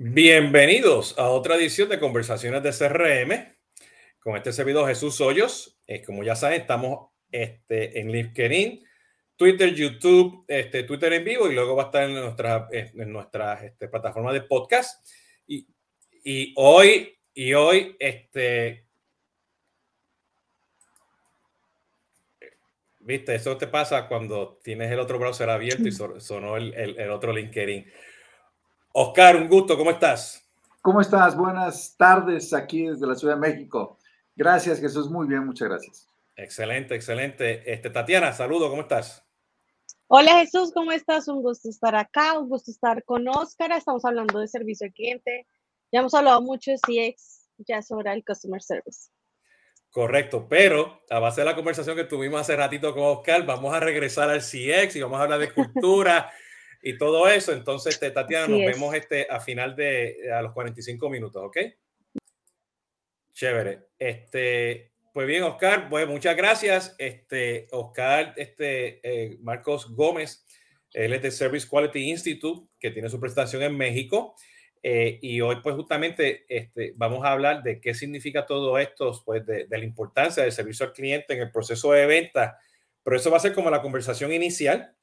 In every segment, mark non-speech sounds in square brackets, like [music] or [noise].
Bienvenidos a otra edición de Conversaciones de CRM con este servidor Jesús Hoyos. Eh, como ya saben, estamos este, en LinkedIn, Twitter, YouTube, este, Twitter en vivo y luego va a estar en nuestra, en nuestra este, plataforma de podcast. Y, y hoy, y hoy, este, Viste, eso te pasa cuando tienes el otro browser abierto y sonó el, el, otro LinkedIn. Oscar, un gusto, ¿cómo estás? ¿Cómo estás? Buenas tardes aquí desde la Ciudad de México. Gracias, Jesús. Muy bien, muchas gracias. Excelente, excelente. Este, Tatiana, saludo, ¿cómo estás? Hola Jesús, ¿cómo estás? Un gusto estar acá, un gusto estar con Oscar. Estamos hablando de servicio al cliente. Ya hemos hablado mucho de CX, ya sobre el Customer Service. Correcto, pero a base de la conversación que tuvimos hace ratito con Oscar, vamos a regresar al CX y vamos a hablar de cultura [laughs] y todo eso. Entonces, este, Tatiana, nos vemos este, a final de a los 45 minutos, ¿ok? Chévere. Este, pues bien, Oscar, pues muchas gracias. Este, Oscar, este, eh, Marcos Gómez, él es de Service Quality Institute, que tiene su presentación en México. Eh, y hoy, pues justamente, este, vamos a hablar de qué significa todo esto, pues de, la importancia del servicio al cliente en el proceso de venta. Pero eso va a ser como la conversación inicial,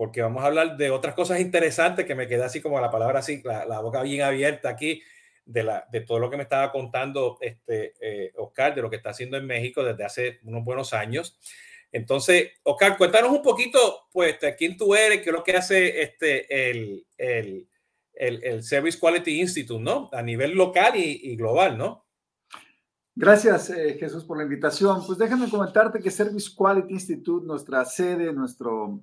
porque vamos a hablar de otras cosas interesantes que me queda así como la palabra así, la, boca bien abierta aquí, de, la, de todo lo que me estaba contando este, eh, Oscar, de lo que está haciendo en México desde hace unos buenos años. Entonces, Oscar, cuéntanos un poquito, pues, quién tú eres, qué es lo que hace este, el, el el, Service Quality Institute, ¿no? A nivel local y, global, ¿no? Gracias, eh, Jesús, por la invitación. Pues déjame comentarte que Service Quality Institute, nuestra sede, nuestro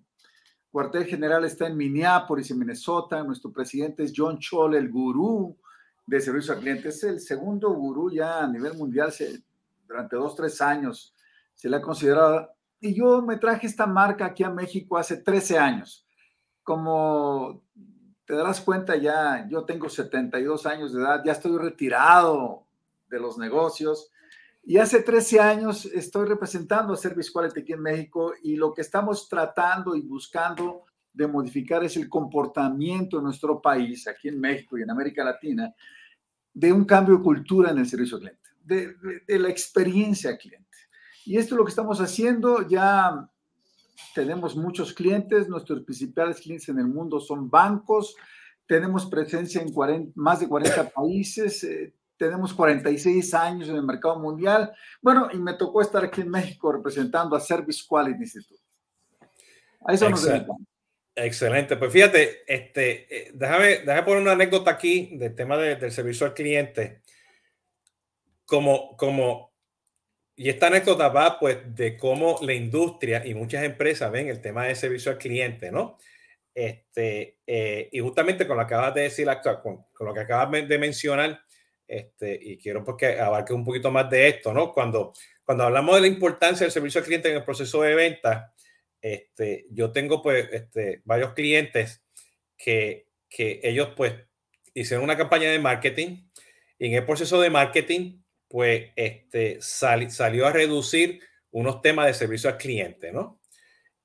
cuartel general está en Minneapolis, en Minnesota. Nuestro presidente es John Chol, el gurú de servicio al cliente. Es el segundo gurú ya a nivel mundial. durante dos, tres años se le ha considerado. Y yo me traje esta marca aquí a México hace 13 años. Como te darás cuenta ya, yo tengo 72 años de edad, ya estoy retirado de los negocios y hace 13 años estoy representando a Service Quality aquí en México y lo que estamos tratando y buscando de modificar es el comportamiento de nuestro país, aquí en México y en América Latina, de un cambio de cultura en el servicio al cliente, de, de la experiencia al cliente. Y esto es lo que estamos haciendo. Ya tenemos muchos clientes, nuestros principales clientes en el mundo son bancos, tenemos presencia en más de 40 países, eh, tenemos 46 años en el mercado mundial. Bueno, y me tocó estar aquí en México representando a Service Quality Institute. A eso nos dedicamos. Excelente. Pues fíjate, este, eh, déjame, déjame poner una anécdota aquí del tema del servicio al cliente. Como, como y esta anécdota va pues de cómo la industria y muchas empresas ven el tema de servicio al cliente, ¿no? Este, eh, y justamente con lo que acabas de decir, con, con, lo que acabas de mencionar, este, y quiero pues, abarque un poquito más de esto, ¿no? Cuando, cuando hablamos de la importancia del servicio al cliente en el proceso de venta, este, yo tengo pues este, varios clientes que, que ellos pues hicieron una campaña de marketing y en el proceso de marketing pues este, salió a reducir unos temas de servicio al cliente, ¿no?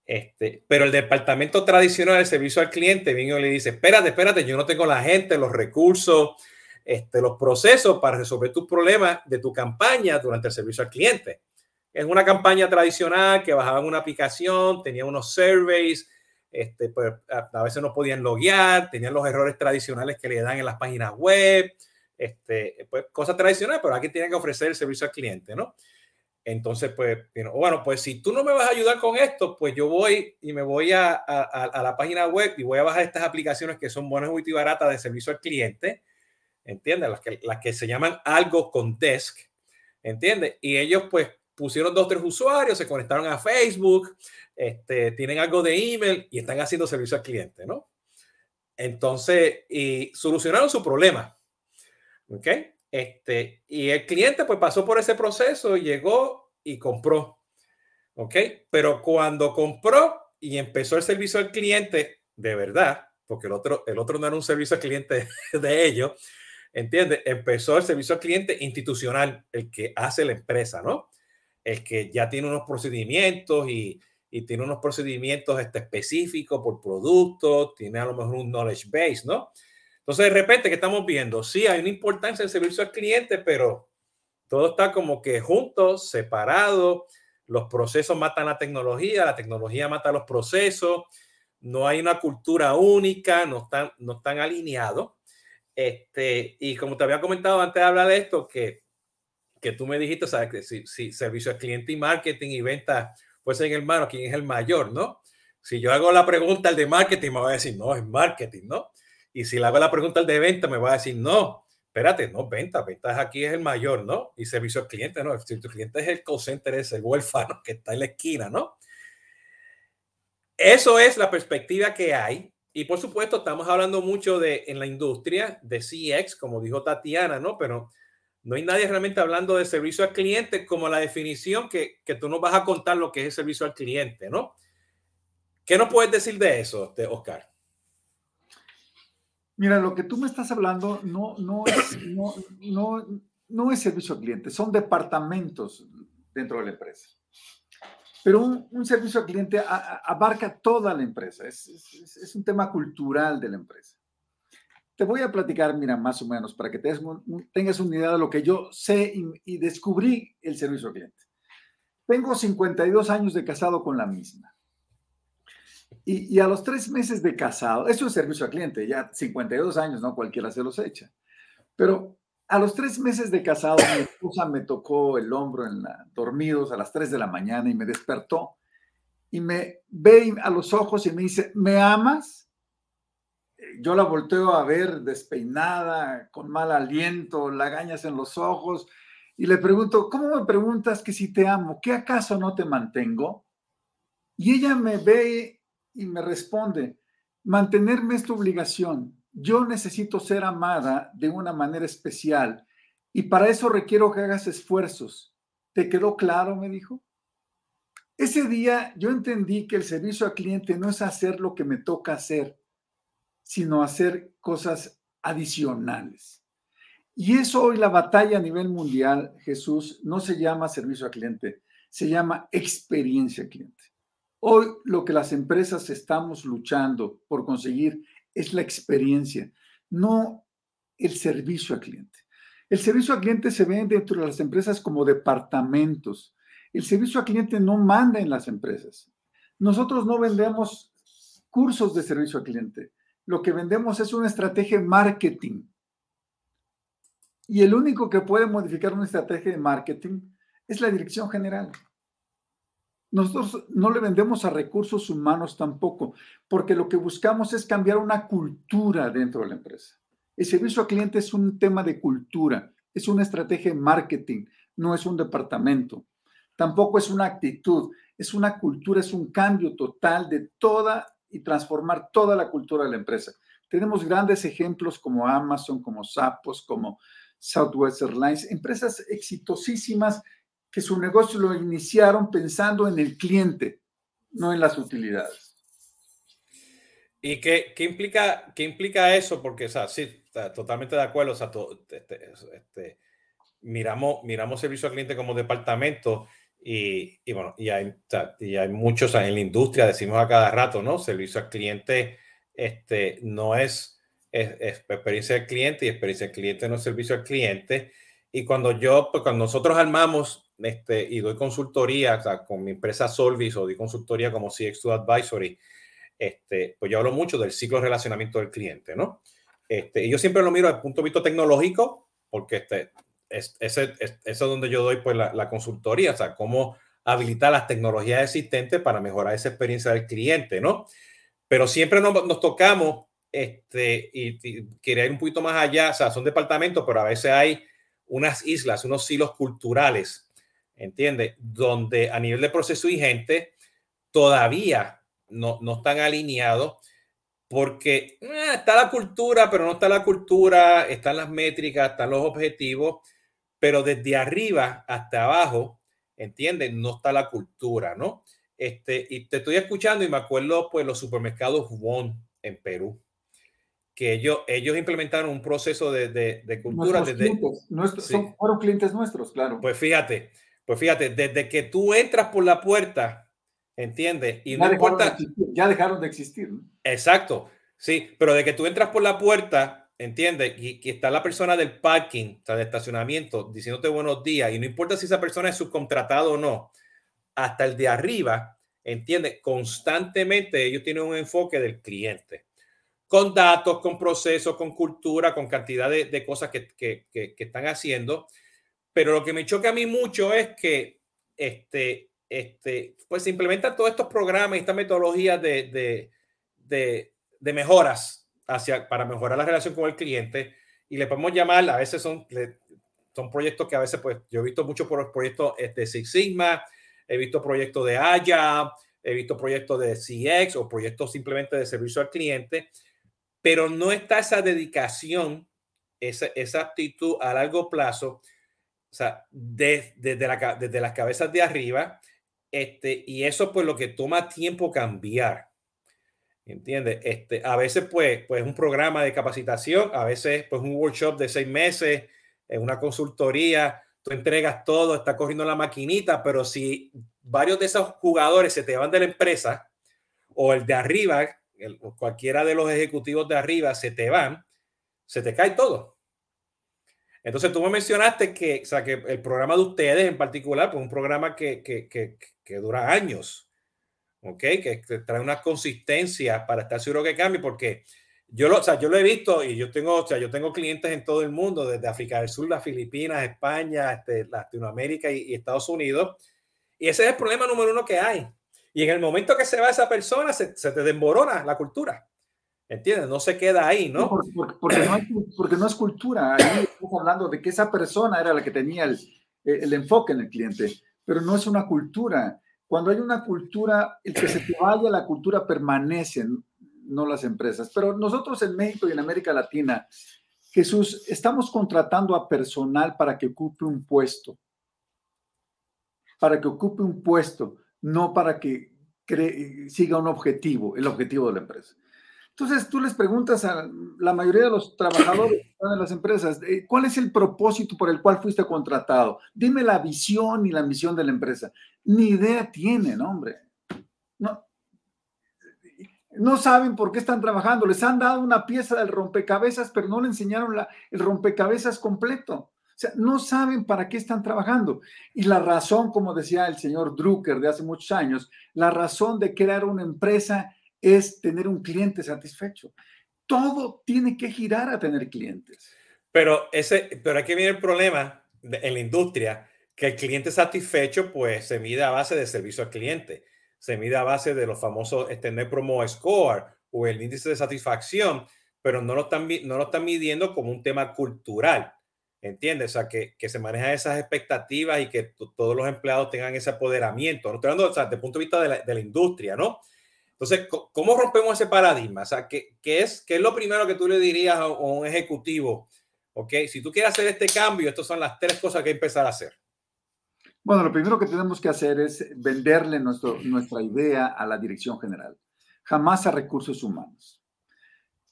Este, pero el departamento tradicional de servicio al cliente vino y le dice, espérate, espérate, yo no tengo la gente, los recursos, este, los procesos para resolver tus problemas de tu campaña durante el servicio al cliente. Es una campaña tradicional que bajaban una aplicación, tenía unos surveys, este, pues, a, veces no podían loguear, tenían los errores tradicionales que le dan en las páginas web, este, pues, cosas tradicionales, pero aquí tienen que ofrecer el servicio al cliente. Entonces, pues, bueno, pues si tú no me vas a ayudar con esto, pues yo voy y me voy a, a, la página web y voy a bajar estas aplicaciones que son buenas y baratas de servicio al cliente, ¿entiendes? Las que, las que se llaman algo con desk, ¿entiendes? Y ellos, pues, pusieron dos, tres usuarios, se conectaron a Facebook, este, tienen algo de email y están haciendo servicio al cliente, ¿no? Entonces, y solucionaron su problema. ¿Ok? Este, y el cliente pues pasó por ese proceso llegó y compró. ¿Ok? Pero cuando compró y empezó el servicio al cliente, de verdad, porque el otro, el otro no era un servicio al cliente [laughs] de ellos, ¿entiendes? Empezó el servicio al cliente institucional, el que hace la empresa, ¿no? El que ya tiene unos procedimientos y, y tiene unos procedimientos este, específicos por producto, tiene a lo mejor un knowledge base, ¿no? Entonces, de repente, ¿qué estamos viendo? Sí, hay una importancia en servicio al cliente, pero todo está como que juntos, separado. Los procesos matan la tecnología, la tecnología mata los procesos. No hay una cultura única, no están, no están alineados. Este, y como te había comentado antes de hablar de esto, que, que tú me dijiste, sabes que si, si servicio al cliente y marketing y venta pues en hermano, ¿quién es el mayor, no? Si yo hago la pregunta al de marketing, me va a decir, no, es marketing, ¿no? Y si hago la pregunta al de venta, me va a decir, no, espérate, no, venta, ventas aquí es el mayor, ¿no? Y servicio al cliente, ¿no? Si tu cliente es el call center, es el huérfano que está en la esquina, ¿no? Eso es la perspectiva que hay. Y por supuesto, estamos hablando mucho de en la industria de CX, como dijo Tatiana, ¿no? Pero no hay nadie realmente hablando de servicio al cliente como la definición que, que tú nos vas a contar lo que es el servicio al cliente, ¿no? ¿Qué nos puedes decir de eso, Oscar? Mira, lo que tú me estás hablando no, no, es, no, es servicio al cliente, son departamentos dentro de la empresa. Pero un, servicio al cliente abarca toda la empresa, es, es, un tema cultural de la empresa. Te voy a platicar, mira, más o menos, para que tengas una idea de lo que yo sé y, y descubrí el servicio al cliente. Tengo 52 años de casado con la misma. Y, a los tres meses de casado, es servicio al cliente, ya 52 años, ¿no? Cualquiera se los echa. Pero a los tres meses de casado, mi esposa me tocó el hombro en dormidos a las 3 de la mañana y me despertó y me ve a los ojos y me dice, ¿me amas? Yo la volteo a ver despeinada, con mal aliento, lagañas en los ojos, y le pregunto, ¿cómo me preguntas que si te amo? ¿Qué acaso no te mantengo? Y ella me ve y me responde, mantenerme es tu obligación. Yo necesito ser amada de una manera especial y para eso requiero que hagas esfuerzos. ¿Te quedó claro? me dijo. Ese día yo entendí que el servicio al cliente no es hacer lo que me toca hacer, sino hacer cosas adicionales. Y eso hoy la batalla a nivel mundial, Jesús, no se llama servicio al cliente, se llama experiencia cliente. Hoy lo que las empresas estamos luchando por conseguir es la experiencia, no el servicio al cliente. El servicio al cliente se ve dentro de las empresas como departamentos. El servicio al cliente no manda en las empresas. Nosotros no vendemos cursos de servicio al cliente. Lo que vendemos es una estrategia de marketing. Y el único que puede modificar una estrategia de marketing es la dirección general. Nosotros no le vendemos a recursos humanos tampoco, porque lo que buscamos es cambiar una cultura dentro de la empresa. El servicio al cliente es un tema de cultura, es una estrategia de marketing, no es un departamento. Tampoco es una actitud, es una cultura, es un cambio total de toda y transformar toda la cultura de la empresa. Tenemos grandes ejemplos como Amazon, como Zappos, como Southwest Airlines, empresas exitosísimas que su negocio lo iniciaron pensando en el cliente, no en las utilidades. ¿Y qué, qué implica, qué implica eso? Porque, o sea, sí, totalmente de acuerdo. O sea, este, este, miramos, miramos servicio al cliente como departamento y, y bueno, y hay, y hay muchos en la industria, decimos a cada rato, ¿no? Servicio al cliente este, no es, es, es experiencia del cliente y experiencia del cliente no es servicio al cliente. Y cuando yo, pues cuando nosotros armamos este, y doy consultoría con mi empresa Solvis o doy consultoría como CX2 Advisory, este, pues yo hablo mucho del ciclo de relacionamiento del cliente, ¿no? Este, y yo siempre lo miro desde el punto de vista tecnológico, porque este, es, ese, es, es donde yo doy pues, la, la, consultoría, o sea, cómo habilitar las tecnologías existentes para mejorar esa experiencia del cliente, ¿no? Pero siempre nos, nos tocamos este, y, y, quería ir un poquito más allá, o sea, son departamentos, pero a veces hay unas islas, unos silos culturales ¿entiendes? Donde a nivel de proceso y gente todavía no, no están alineados porque eh, está la cultura, pero no está la cultura, están las métricas, están los objetivos, pero desde arriba hasta abajo, ¿entiendes? No está la cultura, ¿no? Este, y te estoy escuchando y me acuerdo, pues, los supermercados Won en Perú, que ellos, ellos implementaron un proceso de, de, cultura. Nuestros desde, clientes, nuestros, son, fueron clientes nuestros, claro. Pues fíjate, pues fíjate, desde que tú entras por la puerta, ¿entiendes? Y ya no importa. ya dejaron de existir. Exacto, sí, pero de que tú entras por la puerta, ¿entiendes? Y, que está la persona del parking, o sea, de estacionamiento, diciéndote buenos días, y no importa si esa persona es subcontratado o no, hasta el de arriba, ¿entiendes? Constantemente ellos tienen un enfoque del cliente, con datos, con procesos, con cultura, con cantidad de, cosas que, que, que, están haciendo. Pero lo que me choca a mí mucho es que este, este, pues se implementan todos estos programas y estas metodologías de, de, de, de mejoras hacia, para mejorar la relación con el cliente. Y le podemos llamar, a veces son, son proyectos que a veces, pues yo he visto mucho por proyectos de este, Six Sigma, he visto proyectos de Aya, he visto proyectos de CX o proyectos simplemente de servicio al cliente, pero no está esa dedicación, esa, esa actitud a largo plazo, o sea, desde, desde, la, desde las cabezas de arriba, este, y eso pues lo que toma tiempo cambiar. ¿Entiendes? Este, a veces, pues, pues un programa de capacitación, a veces, pues un workshop de seis meses, una consultoría, tú entregas todo, está corriendo la maquinita, pero si varios de esos jugadores se te van de la empresa o el de arriba, cualquiera de los ejecutivos de arriba se te van, se te cae todo. Entonces tú me mencionaste que, o sea, que el programa de ustedes en particular, pues un programa que, que, que, que dura años ¿ok? Que, trae una consistencia para estar seguro que cambie, porque yo lo, o sea, yo lo he visto y yo tengo, o sea, yo tengo clientes en todo el mundo, desde África del Sur, las Filipinas, España, este, Latinoamérica y, Estados Unidos. Y ese es el problema número uno que hay. Y en el momento que se va esa persona, se, se te desmorona la cultura. ¿Entiendes? No se queda ahí, ¿no? Porque, no, hay, porque no es cultura. Ahí estamos hablando de que esa persona era la que tenía el, el enfoque en el cliente, pero no es una cultura. Cuando hay una cultura, el que se te vaya, la cultura permanece, no las empresas. Pero nosotros en México y en América Latina, Jesús, estamos contratando a personal para que ocupe un puesto. Para que ocupe un puesto, no para que siga un objetivo, el objetivo de la empresa. Entonces tú les preguntas a la mayoría de los trabajadores de las empresas, eh, ¿cuál es el propósito por el cual fuiste contratado? Dime la visión y la misión de la empresa. Ni idea tienen, hombre. No, no saben por qué están trabajando. Les han dado una pieza del rompecabezas, pero no le enseñaron la, el rompecabezas completo. O sea, no saben para qué están trabajando. Y la razón, como decía el señor Drucker de hace muchos años, la razón de crear una empresa es tener un cliente satisfecho. Todo tiene que girar a tener clientes. Pero, ese, pero aquí viene el problema en la industria, que el cliente satisfecho pues se mide a base de servicio al cliente, se mide a base de los famosos este, Promo Score o el índice de satisfacción, pero no lo están, no lo están midiendo como un tema cultural. ¿Entiendes? O sea, que, que se manejan esas expectativas y que todos los empleados tengan ese apoderamiento. No estoy hablando o sea, desde el punto de vista de la, de la industria, ¿no? Entonces, ¿cómo rompemos ese paradigma? O sea, ¿qué, es, qué es lo primero que tú le dirías a, un ejecutivo? Ok, si tú quieres hacer este cambio, estas son las tres cosas que hay que empezar a hacer. Bueno, lo primero que tenemos que hacer es venderle nuestro, nuestra idea a la dirección general, jamás a recursos humanos.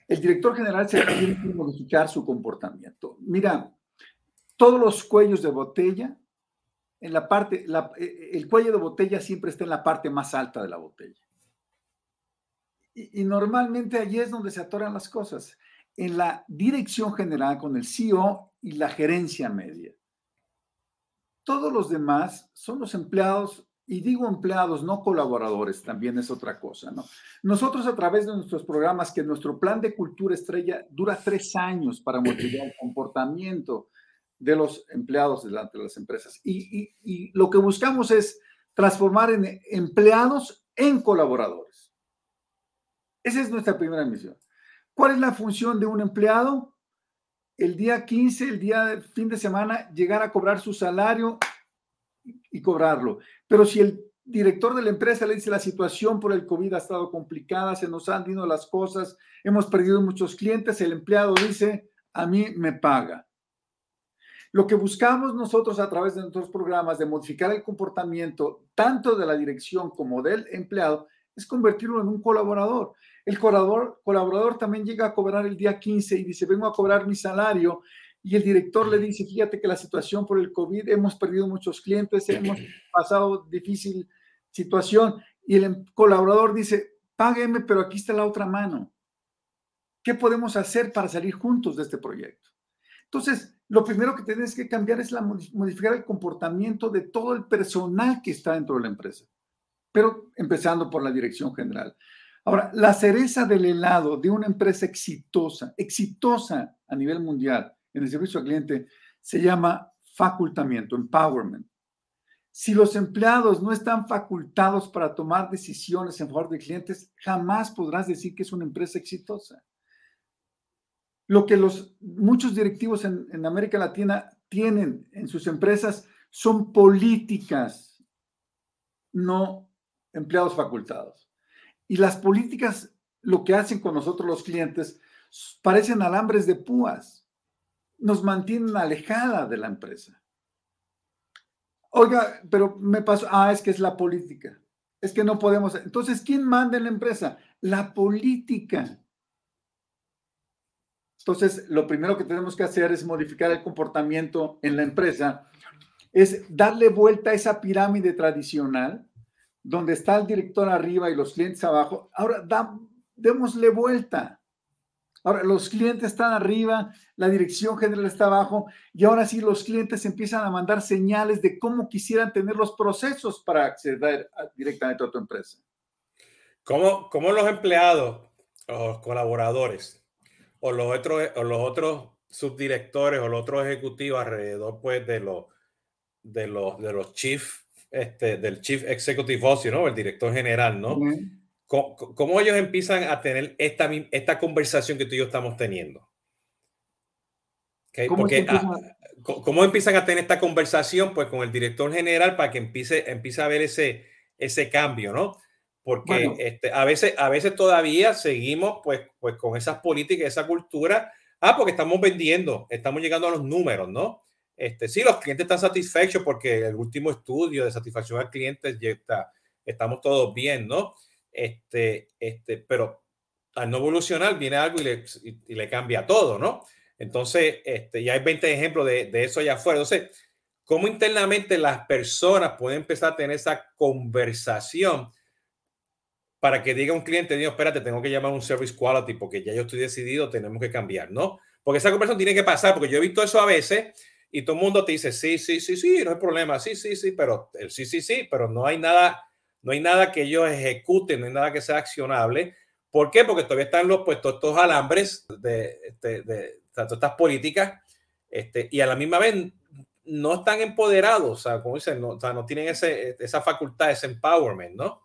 El director general se tiene que modificar su comportamiento. Mira, todos los cuellos de botella, en la parte, el cuello de botella siempre está en la parte más alta de la botella. Y, normalmente allí es donde se atoran las cosas, en la dirección general con el CEO y la gerencia media. Todos los demás son los empleados, y digo empleados, no colaboradores, también es otra cosa, ¿no? Nosotros a través de nuestros programas, que nuestro plan de cultura estrella dura tres años para [clears throat] modificar el comportamiento de los empleados delante de las empresas. Y, y lo que buscamos es transformar en empleados en colaboradores. Esa es nuestra primera misión. ¿Cuál es la función de un empleado? El día 15, el día de fin de semana, llegar a cobrar su salario y cobrarlo. Pero si el director de la empresa le dice la situación por el COVID ha estado complicada, se nos han ido las cosas, hemos perdido muchos clientes, el empleado dice, a mí me paga. Lo que buscamos nosotros a través de nuestros programas de modificar el comportamiento tanto de la dirección como del empleado es convertirlo en un colaborador. El colaborador, colaborador también llega a cobrar el día 15 y dice, vengo a cobrar mi salario. Y el director le dice, fíjate que la situación por el COVID, hemos perdido muchos clientes, hemos [clears throat] pasado difícil situación. Y el colaborador dice, págueme, pero aquí está la otra mano. ¿Qué podemos hacer para salir juntos de este proyecto? Entonces, lo primero que tienes que cambiar es la, modificar el comportamiento de todo el personal que está dentro de la empresa, pero empezando por la dirección general. Ahora, la cereza del helado de una empresa exitosa, exitosa a nivel mundial en el servicio al cliente, se llama facultamiento, empowerment. Si los empleados no están facultados para tomar decisiones en favor de clientes, jamás podrás decir que es una empresa exitosa. Lo que los muchos directivos en, en América Latina tienen en sus empresas son políticas, no empleados facultados. Y las políticas, lo que hacen con nosotros los clientes, parecen alambres de púas. Nos mantienen alejada de la empresa. Oiga, pero me pasó, ah, es que es la política. Es que no podemos. Entonces, ¿quién manda en la empresa? La política. Entonces, lo primero que tenemos que hacer es modificar el comportamiento en la empresa, es darle vuelta a esa pirámide tradicional, donde está el director arriba y los clientes abajo. Ahora, démosle vuelta. Ahora, los clientes están arriba, la dirección general está abajo y ahora sí los clientes empiezan a mandar señales de cómo quisieran tener los procesos para acceder directamente a tu empresa. ¿Cómo, cómo los empleados o colaboradores o los otros, los otros subdirectores o los otros ejecutivos alrededor pues, de, los, de, los, de los chief, este, del chief executive officer, ¿no? el director general, ¿no? ¿Cómo, ellos empiezan a tener esta, esta conversación que tú y yo estamos teniendo? ¿Cómo, Porque, ah, ¿Cómo empiezan a tener esta conversación? Pues con el director general para que empiece, empiece a ver ese, ese cambio, ¿no? Porque este, a, veces, a veces todavía seguimos pues, pues con esas políticas, esa cultura. Ah, porque estamos vendiendo, estamos llegando a los números, ¿no? Este, sí, los clientes están satisfechos porque el último estudio de satisfacción al cliente ya está, estamos todos bien, ¿no? Este, este, pero al no evolucionar viene algo y le, y, le cambia todo, ¿no? Entonces, este, ya hay 20 ejemplos de, de, eso allá afuera. Entonces, ¿cómo internamente las personas pueden empezar a tener esa conversación para que diga un cliente, Dios, espérate, tengo que llamar a un service quality porque ya yo estoy decidido, tenemos que cambiar, ¿no? Porque esa conversación tiene que pasar, porque yo he visto eso a veces y todo el mundo te dice, sí, sí, sí, sí, no hay problema, sí, sí, sí, pero el sí, sí, sí, pero no hay nada no hay nada que ellos ejecuten, no hay nada que sea accionable. ¿Por qué? Porque todavía están los puestos estos alambres de, este, de, de, estas políticas este, y a la misma vez no están empoderados, o sea, como dicen, no, o sea, no tienen ese, esa facultad, ese empowerment, ¿no?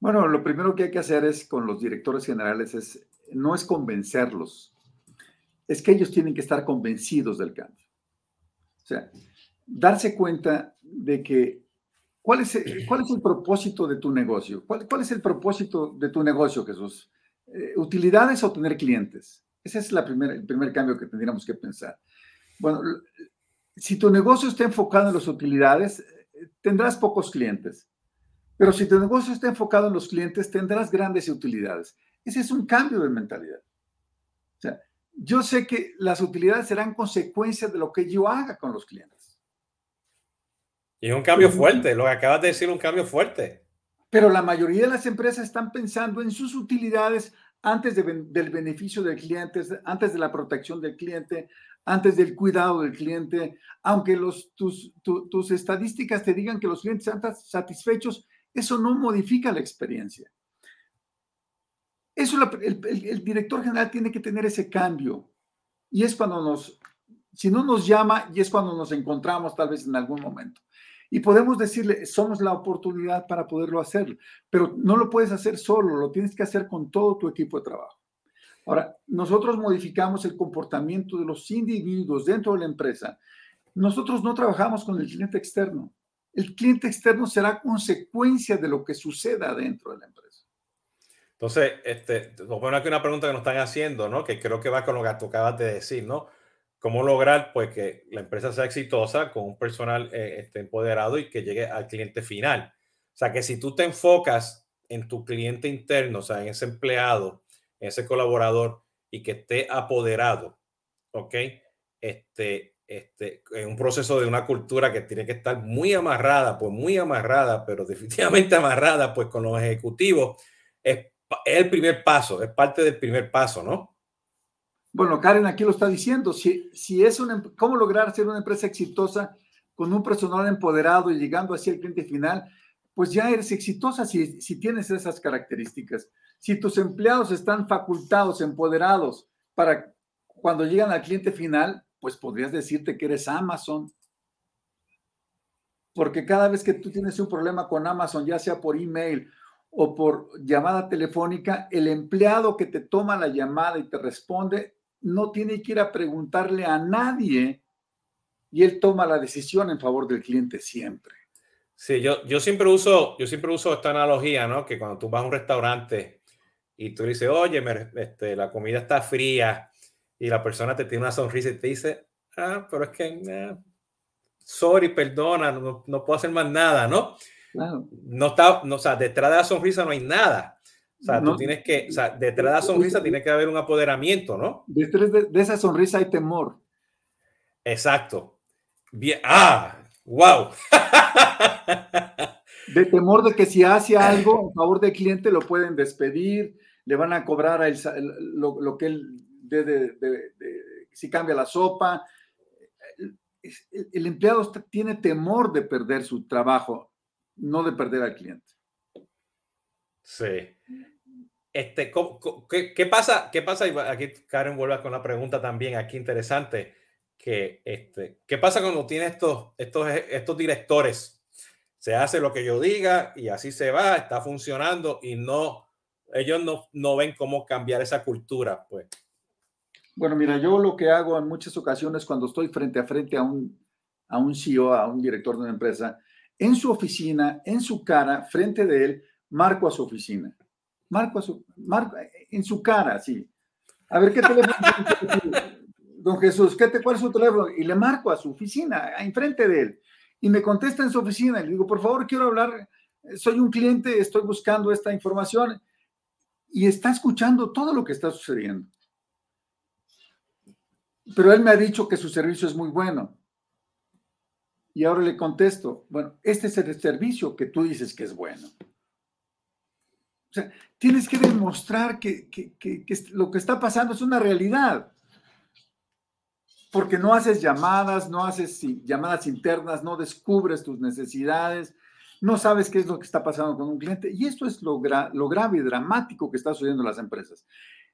Bueno, lo primero que hay que hacer es con los directores generales es no es convencerlos, es que ellos tienen que estar convencidos del cambio. O sea, darse cuenta de que ¿Cuál es, ¿Cuál es el propósito de tu negocio? ¿Cuál, es el propósito de tu negocio, Jesús? Eh, ¿Utilidades o tener clientes? Ese es el primer cambio que tendríamos que pensar. Bueno, si tu negocio está enfocado en las utilidades, tendrás pocos clientes. Pero si tu negocio está enfocado en los clientes, tendrás grandes utilidades. Ese es un cambio de mentalidad. Yo sé que las utilidades serán consecuencia de lo que yo haga con los clientes. Y es un cambio fuerte, lo que acabas de decir, un cambio fuerte. Pero la mayoría de las empresas están pensando en sus utilidades antes del beneficio del cliente, antes de la protección del cliente, antes del cuidado del cliente. Aunque los, tus, tus estadísticas te digan que los clientes están satisfechos, eso no modifica la experiencia. Eso el, el director general tiene que tener ese cambio. Y es cuando nos, si no nos llama, y es cuando nos encontramos tal vez en algún momento. Y podemos decirle, somos la oportunidad para poderlo hacer, pero no lo puedes hacer solo, lo tienes que hacer con todo tu equipo de trabajo. Ahora, nosotros modificamos el comportamiento de los individuos dentro de la empresa. Nosotros no trabajamos con el cliente externo. El cliente externo será consecuencia de lo que suceda dentro de la empresa. Entonces, este, voy a poner aquí una pregunta que nos están haciendo, ¿no? Que creo que va con lo que acabas de decir, ¿no? cómo lograr pues que la empresa sea exitosa con un personal eh, este, empoderado y que llegue al cliente final. O sea, que si tú te enfocas en tu cliente interno, o sea, en ese empleado, en ese colaborador y que esté apoderado, ¿ok? Este, este, en un proceso de una cultura que tiene que estar muy amarrada, pues muy amarrada, pero [laughs] definitivamente amarrada, pues con los ejecutivos, es es el primer paso, es parte del primer paso, ¿no? Bueno, Karen aquí lo está diciendo. Si, si es una, ¿Cómo lograr ser una empresa exitosa con un personal empoderado y llegando así al cliente final? Pues ya eres exitosa si, si tienes esas características. Si tus empleados están facultados, empoderados para cuando llegan al cliente final, pues podrías decirte que eres Amazon. Porque cada vez que tú tienes un problema con Amazon, ya sea por email o por llamada telefónica, el empleado que te toma la llamada y te responde no tiene que ir a preguntarle a nadie y él toma la decisión en favor del cliente siempre. Sí, yo, yo siempre uso, yo siempre uso esta analogía, ¿no? Que cuando tú vas a un restaurante y tú dices, oye, este, la comida está fría y la persona te tiene una sonrisa y te dice, ah, pero es que, eh, sorry, perdona, no, no, puedo hacer más nada, ¿no? No está, no, o sea, detrás de la sonrisa no hay nada. O sea, tú tienes que, o sea, detrás de la sonrisa tiene que haber un apoderamiento, ¿no? Detrás de, esa sonrisa hay temor. Exacto. Bien. Ah, wow. [laughs] de temor de que si hace algo en favor del cliente lo pueden despedir, le van a cobrar el, lo, que él de, de, si cambia la sopa. El, el empleado tiene temor de perder su trabajo, no de perder al cliente. Sí. Este, qué, pasa? ¿Qué pasa? Aquí Karen vuelve con la pregunta también, aquí interesante, que este, ¿qué pasa cuando tiene estos, estos, estos directores? Se hace lo que yo diga y así se va, está funcionando y no, ellos no, no ven cómo cambiar esa cultura, pues. Bueno, mira, yo lo que hago en muchas ocasiones cuando estoy frente a frente a un, a un CEO, a un director de una empresa, en su oficina, en su cara, frente de él, marco a su oficina. Marco a su, marco en su cara, sí. A ver, ¿qué teléfono? Don Jesús, ¿qué te, ¿cuál es su teléfono? Y le marco a su oficina, enfrente de él. Y me contesta en su oficina. Y le digo, por favor, quiero hablar. Soy un cliente, estoy buscando esta información. Y está escuchando todo lo que está sucediendo. Pero él me ha dicho que su servicio es muy bueno. Y ahora le contesto, bueno, este es el servicio que tú dices que es bueno sea, tienes que demostrar que, lo que está pasando es una realidad. Porque no haces llamadas, no haces llamadas internas, no descubres tus necesidades, no sabes qué es lo que está pasando con un cliente. Y esto es lo, lo grave y dramático que está sucediendo en las empresas.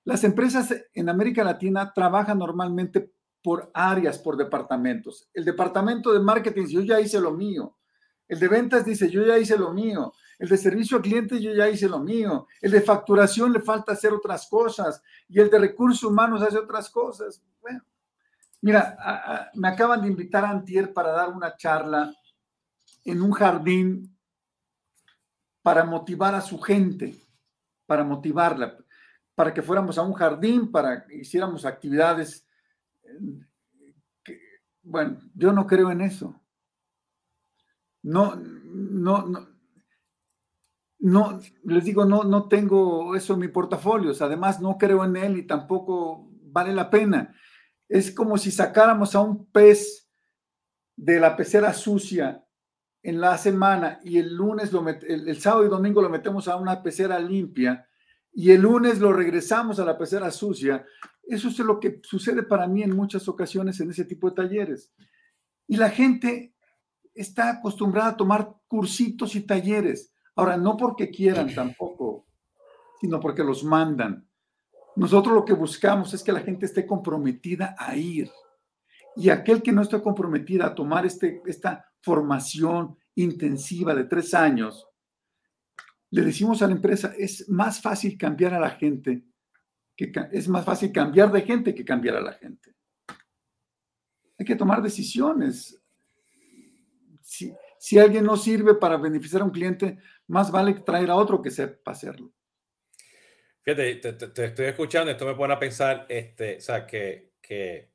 Las empresas en América Latina trabajan normalmente por áreas, por departamentos. El departamento de marketing, yo ya hice lo mío. El de ventas dice, yo ya hice lo mío. El de servicio al cliente yo ya hice lo mío. El de facturación le falta hacer otras cosas. Y el de recursos humanos hace otras cosas. Bueno, mira, me acaban de invitar a Antier para dar una charla en un jardín para motivar a su gente, para motivarla, para que fuéramos a un jardín, para que hiciéramos actividades. Bueno, yo no creo en eso. No, no, no, no, les digo, no, no tengo eso en mi portafolio, además no creo en él y tampoco vale la pena. Es como si sacáramos a un pez de la pecera sucia en la semana y el lunes, lo el, sábado y domingo lo metemos a una pecera limpia y el lunes lo regresamos a la pecera sucia. Eso es lo que sucede para mí en muchas ocasiones en ese tipo de talleres. Y la gente está acostumbrada a tomar cursitos y talleres Ahora, no porque quieran [clears throat] tampoco, sino porque los mandan. Nosotros lo que buscamos es que la gente esté comprometida a ir. Y aquel que no esté comprometida a tomar este, esta formación intensiva de tres años, le decimos a la empresa, es más fácil cambiar a la gente, que es más fácil cambiar de gente que cambiar a la gente. Hay que tomar decisiones. Si, si alguien no sirve para beneficiar a un cliente, más vale traer a otro que sepa hacerlo. Fíjate, te, estoy escuchando, esto me pone a pensar, este, o sea, que, que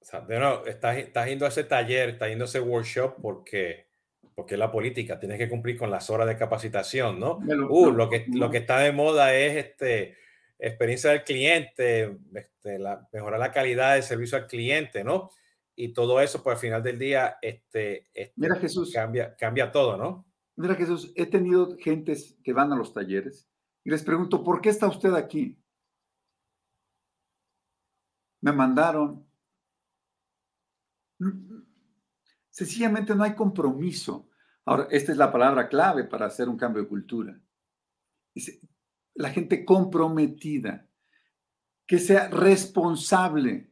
o sea, de nuevo, estás, estás yendo a ese taller, estás yendo a ese workshop porque, porque la política, tienes que cumplir con las horas de capacitación, ¿no? Lo, uh, lo, que, lo que está de moda es este, experiencia del cliente, este, la, mejorar la calidad del servicio al cliente, ¿no? Y todo eso, pues al final del día, este, este Mira, Jesús. Cambia, cambia todo, ¿no? Mira, Jesús, he tenido gentes que van a los talleres y les pregunto, ¿por qué está usted aquí? Me mandaron. Sencillamente no hay compromiso. Ahora, esta es la palabra clave para hacer un cambio de cultura. La gente comprometida, que sea responsable.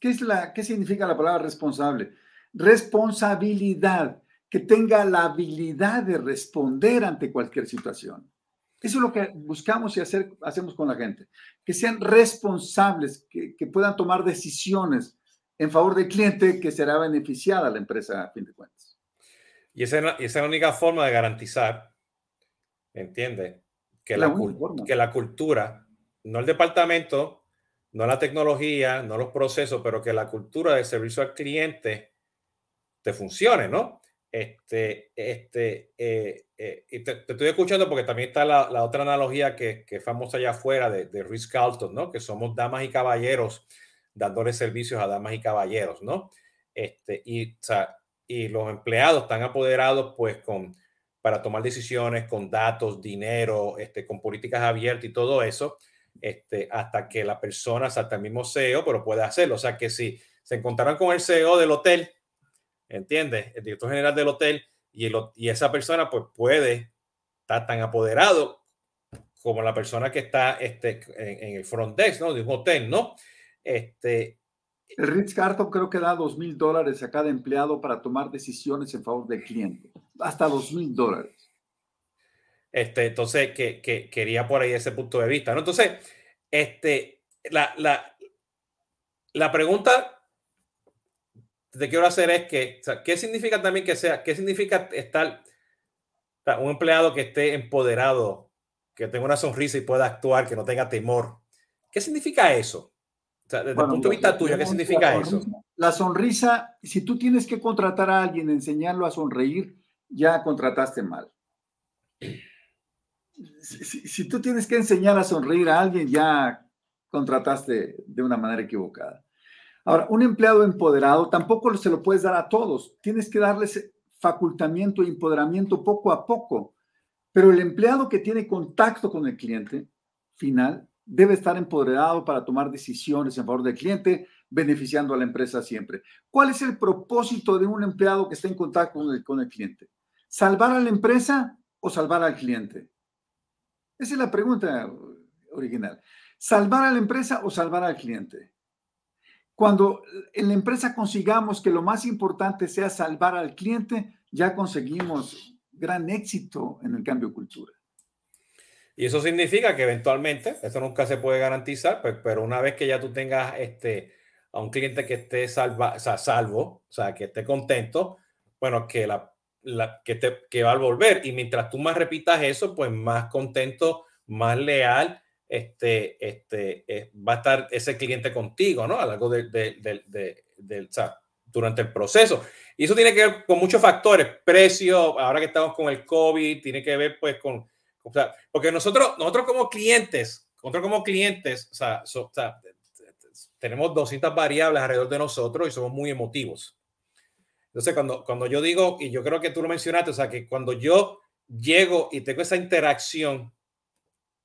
¿Qué, es la, ¿Qué significa la palabra responsable? Responsabilidad, que tenga la habilidad de responder ante cualquier situación. Eso es lo que buscamos y hacer, hacemos con la gente. Que sean responsables, que, puedan tomar decisiones en favor del cliente que será beneficiada la empresa a fin de cuentas. Y esa, es la única forma de garantizar, ¿entiende? Que la, que la cultura, no el departamento, no la tecnología, no los procesos, pero que la cultura de servicio al cliente te funcione, ¿no? Este, este, eh, eh, y te, estoy escuchando porque también está la, la otra analogía que, que, es famosa allá afuera de, de Ritz Carlton, ¿no? Que somos damas y caballeros dándole servicios a damas y caballeros, ¿no? Este, y, o sea, y los empleados están apoderados, pues, con, para tomar decisiones con datos, dinero, este, con políticas abiertas y todo eso, este, hasta que la persona, hasta el mismo CEO, pero puede hacerlo. O sea, que si se encontraron con el CEO del hotel, ¿entiendes? El director general del hotel y, el, y esa persona pues puede estar tan apoderado como la persona que está este, en, el front desk, ¿no? De un hotel, ¿no? Este, el Ritz Carlton creo que da dos mil dólares a cada empleado para tomar decisiones en favor del cliente. Hasta dos mil dólares. Este, entonces, que, que, quería por ahí ese punto de vista, ¿no? Entonces, este, la, la, la pregunta te quiero hacer es que, ¿qué significa también que sea, qué significa estar un empleado que esté empoderado, que tenga una sonrisa y pueda actuar, que no tenga temor? ¿Qué significa eso? desde el punto de vista tuyo, ¿qué significa eso? La sonrisa, si tú tienes que contratar a alguien, enseñarlo a sonreír, ya contrataste mal. Si, tú tienes que enseñar a sonreír a alguien, ya contrataste de una manera equivocada. Ahora, un empleado empoderado tampoco se lo puedes dar a todos. Tienes que darles facultamiento y empoderamiento poco a poco. Pero el empleado que tiene contacto con el cliente final debe estar empoderado para tomar decisiones en favor del cliente, beneficiando a la empresa siempre. ¿Cuál es el propósito de un empleado que está en contacto con el, con el cliente? ¿Salvar a la empresa o salvar al cliente? Esa es la pregunta original. ¿Salvar a la empresa o salvar al cliente? Cuando en la empresa consigamos que lo más importante sea salvar al cliente, ya conseguimos gran éxito en el cambio de cultura. Y eso significa que eventualmente, eso nunca se puede garantizar, pues, pero una vez que ya tú tengas este, a un cliente que esté salva, o sea, salvo, o sea, que esté contento, bueno, que, la, que, te, que va a volver. Y mientras tú más repitas eso, pues más contento, más leal este, este, eh, va a estar ese cliente contigo, ¿no? A lo largo de, de, durante el proceso. Y eso tiene que ver con muchos factores, precio, ahora que estamos con el COVID, tiene que ver pues con, o sea, porque nosotros, nosotros como clientes, nosotros como clientes, o sea, o sea, tenemos 200 variables alrededor de nosotros y somos muy emotivos. Entonces, cuando, cuando yo digo, y yo creo que tú lo mencionaste, o sea, que cuando yo llego y tengo esa interacción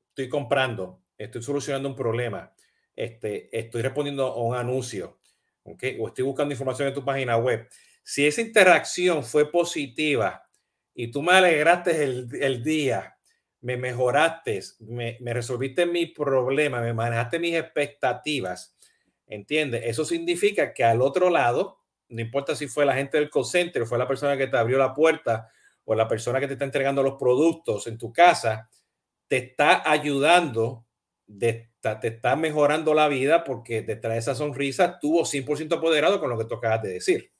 estoy comprando, estoy solucionando un problema, este, estoy respondiendo a un anuncio, ¿okay? o estoy buscando información en tu página web. Si esa interacción fue positiva y tú me alegraste el, el día, me mejoraste, me, me, resolviste mi problema, me manejaste mis expectativas, ¿entiendes? Eso significa que al otro lado, no importa si fue la gente del call center, fue la persona que te abrió la puerta o la persona que te está entregando los productos en tu casa, te está ayudando, te está mejorando la vida porque detrás de esa sonrisa estuvo 100% apoderado con lo que tú acabas de decir.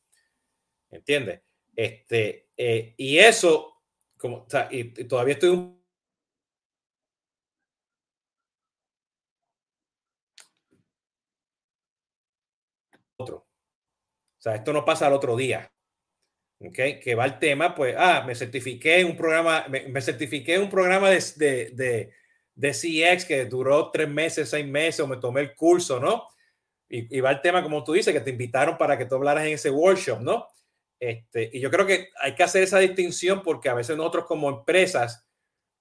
¿Entiendes? Este, eh, y eso, como, y, todavía estoy un otro. O sea, esto no pasa al otro día. Okay, que va el tema, pues, ah, me certifiqué un programa, me, certifiqué en un programa de, de, de, CX que duró tres meses, seis meses, o me tomé el curso, ¿no? Y, y, va el tema, como tú dices, que te invitaron para que tú hablaras en ese workshop, ¿no? Este, y yo creo que hay que hacer esa distinción porque a veces nosotros como empresas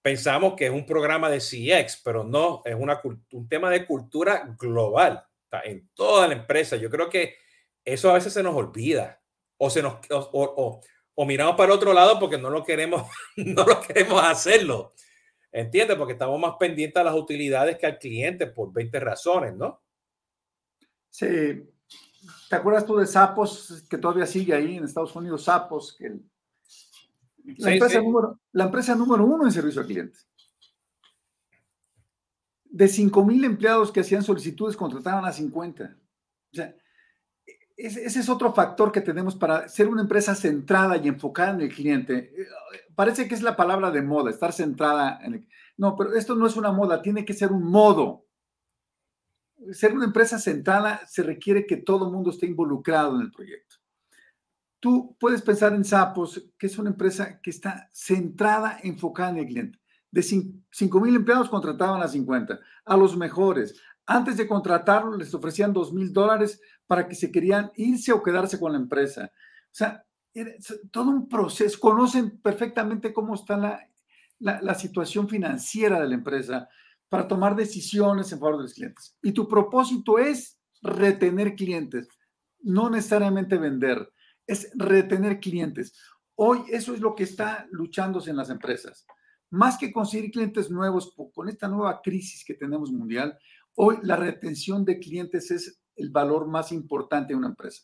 pensamos que es un programa de CX, pero no, es una, un tema de cultura global, en toda la empresa. Yo creo que eso a veces se nos olvida o, se nos, o, o, miramos para otro lado porque no lo queremos, [laughs] no lo queremos hacerlo. ¿Entiendes? Porque estamos más pendientes a las utilidades que al cliente por 20 razones, ¿no? Sí. ¿Te acuerdas tú de Sapos, que todavía sigue ahí en Estados Unidos, Sapos, que la, empresa Número, la empresa número uno en servicio al cliente. De 5 mil empleados que hacían solicitudes, contrataban a 50. O sea, ese, es otro factor que tenemos para ser una empresa centrada y enfocada en el cliente. Parece que es la palabra de moda, estar centrada en el... No, pero esto no es una moda, tiene que ser un modo. Ser una empresa centrada se requiere que todo el mundo esté involucrado en el proyecto. Tú puedes pensar en Sapos, que es una empresa que está centrada, enfocada en el cliente. De 5 mil empleados contrataban a 50, a los mejores. Antes de contratarlos les ofrecían 2 mil dólares para que se querían irse o quedarse con la empresa. O sea, todo un proceso. Conocen perfectamente cómo está la, la situación financiera de la empresa para tomar decisiones en favor de los clientes. Y tu propósito es retener clientes, no necesariamente vender es retener clientes. Hoy eso es lo que está luchándose en las empresas. Más que conseguir clientes nuevos con esta nueva crisis que tenemos mundial, hoy la retención de clientes es el valor más importante de una empresa.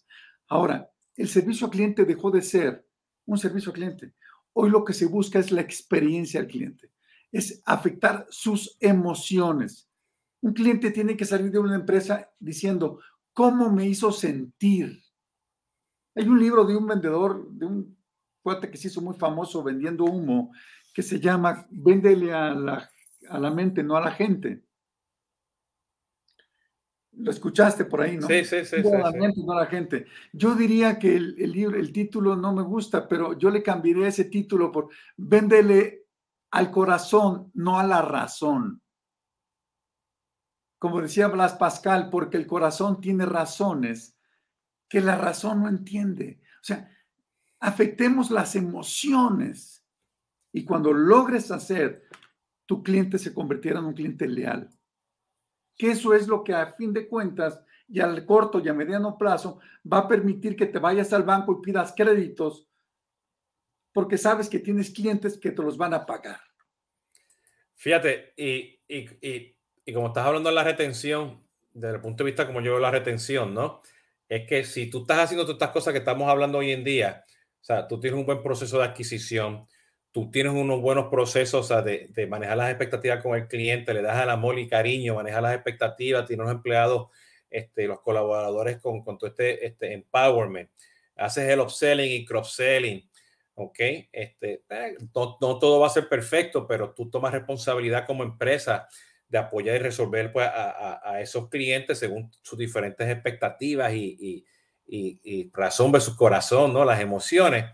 Ahora, el servicio al cliente dejó de ser un servicio al cliente. Hoy lo que se busca es la experiencia al cliente, es afectar sus emociones. Un cliente tiene que salir de una empresa diciendo, ¿cómo me hizo sentir? Hay un libro de un vendedor, de un cuate que se hizo muy famoso vendiendo humo, que se llama Véndele a la, a la mente, no a la gente. Lo escuchaste por ahí, ¿no? Sí, sí, sí. a la mente, no la gente. Yo diría que el, el, libro, el título no me gusta, pero yo le cambiaría ese título por Véndele al corazón, no a la razón. Como decía Blas Pascal, porque el corazón tiene razones que la razón no entiende. O sea, afectemos las emociones y cuando logres hacer, tu cliente se convirtiera en un cliente leal. Que eso es lo que a fin de cuentas y al corto y a mediano plazo va a permitir que te vayas al banco y pidas créditos porque sabes que tienes clientes que te los van a pagar. Fíjate, y, y, y como estás hablando de la retención, desde el punto de vista como yo veo la retención, ¿no? es que si tú estás haciendo todas estas cosas que estamos hablando hoy en día, o sea, tú tienes un buen proceso de adquisición, tú tienes unos buenos procesos de, manejar las expectativas con el cliente, le das el amor y cariño, manejas las expectativas, tienes los empleados, este, los colaboradores con, con todo este, este empowerment, haces el upselling y cross-selling, ¿ok? Este, eh, no, no, todo va a ser perfecto, pero tú tomas responsabilidad como empresa de apoyar y resolver pues, a, esos clientes según sus diferentes expectativas y, razón versus corazón, ¿no? Las emociones.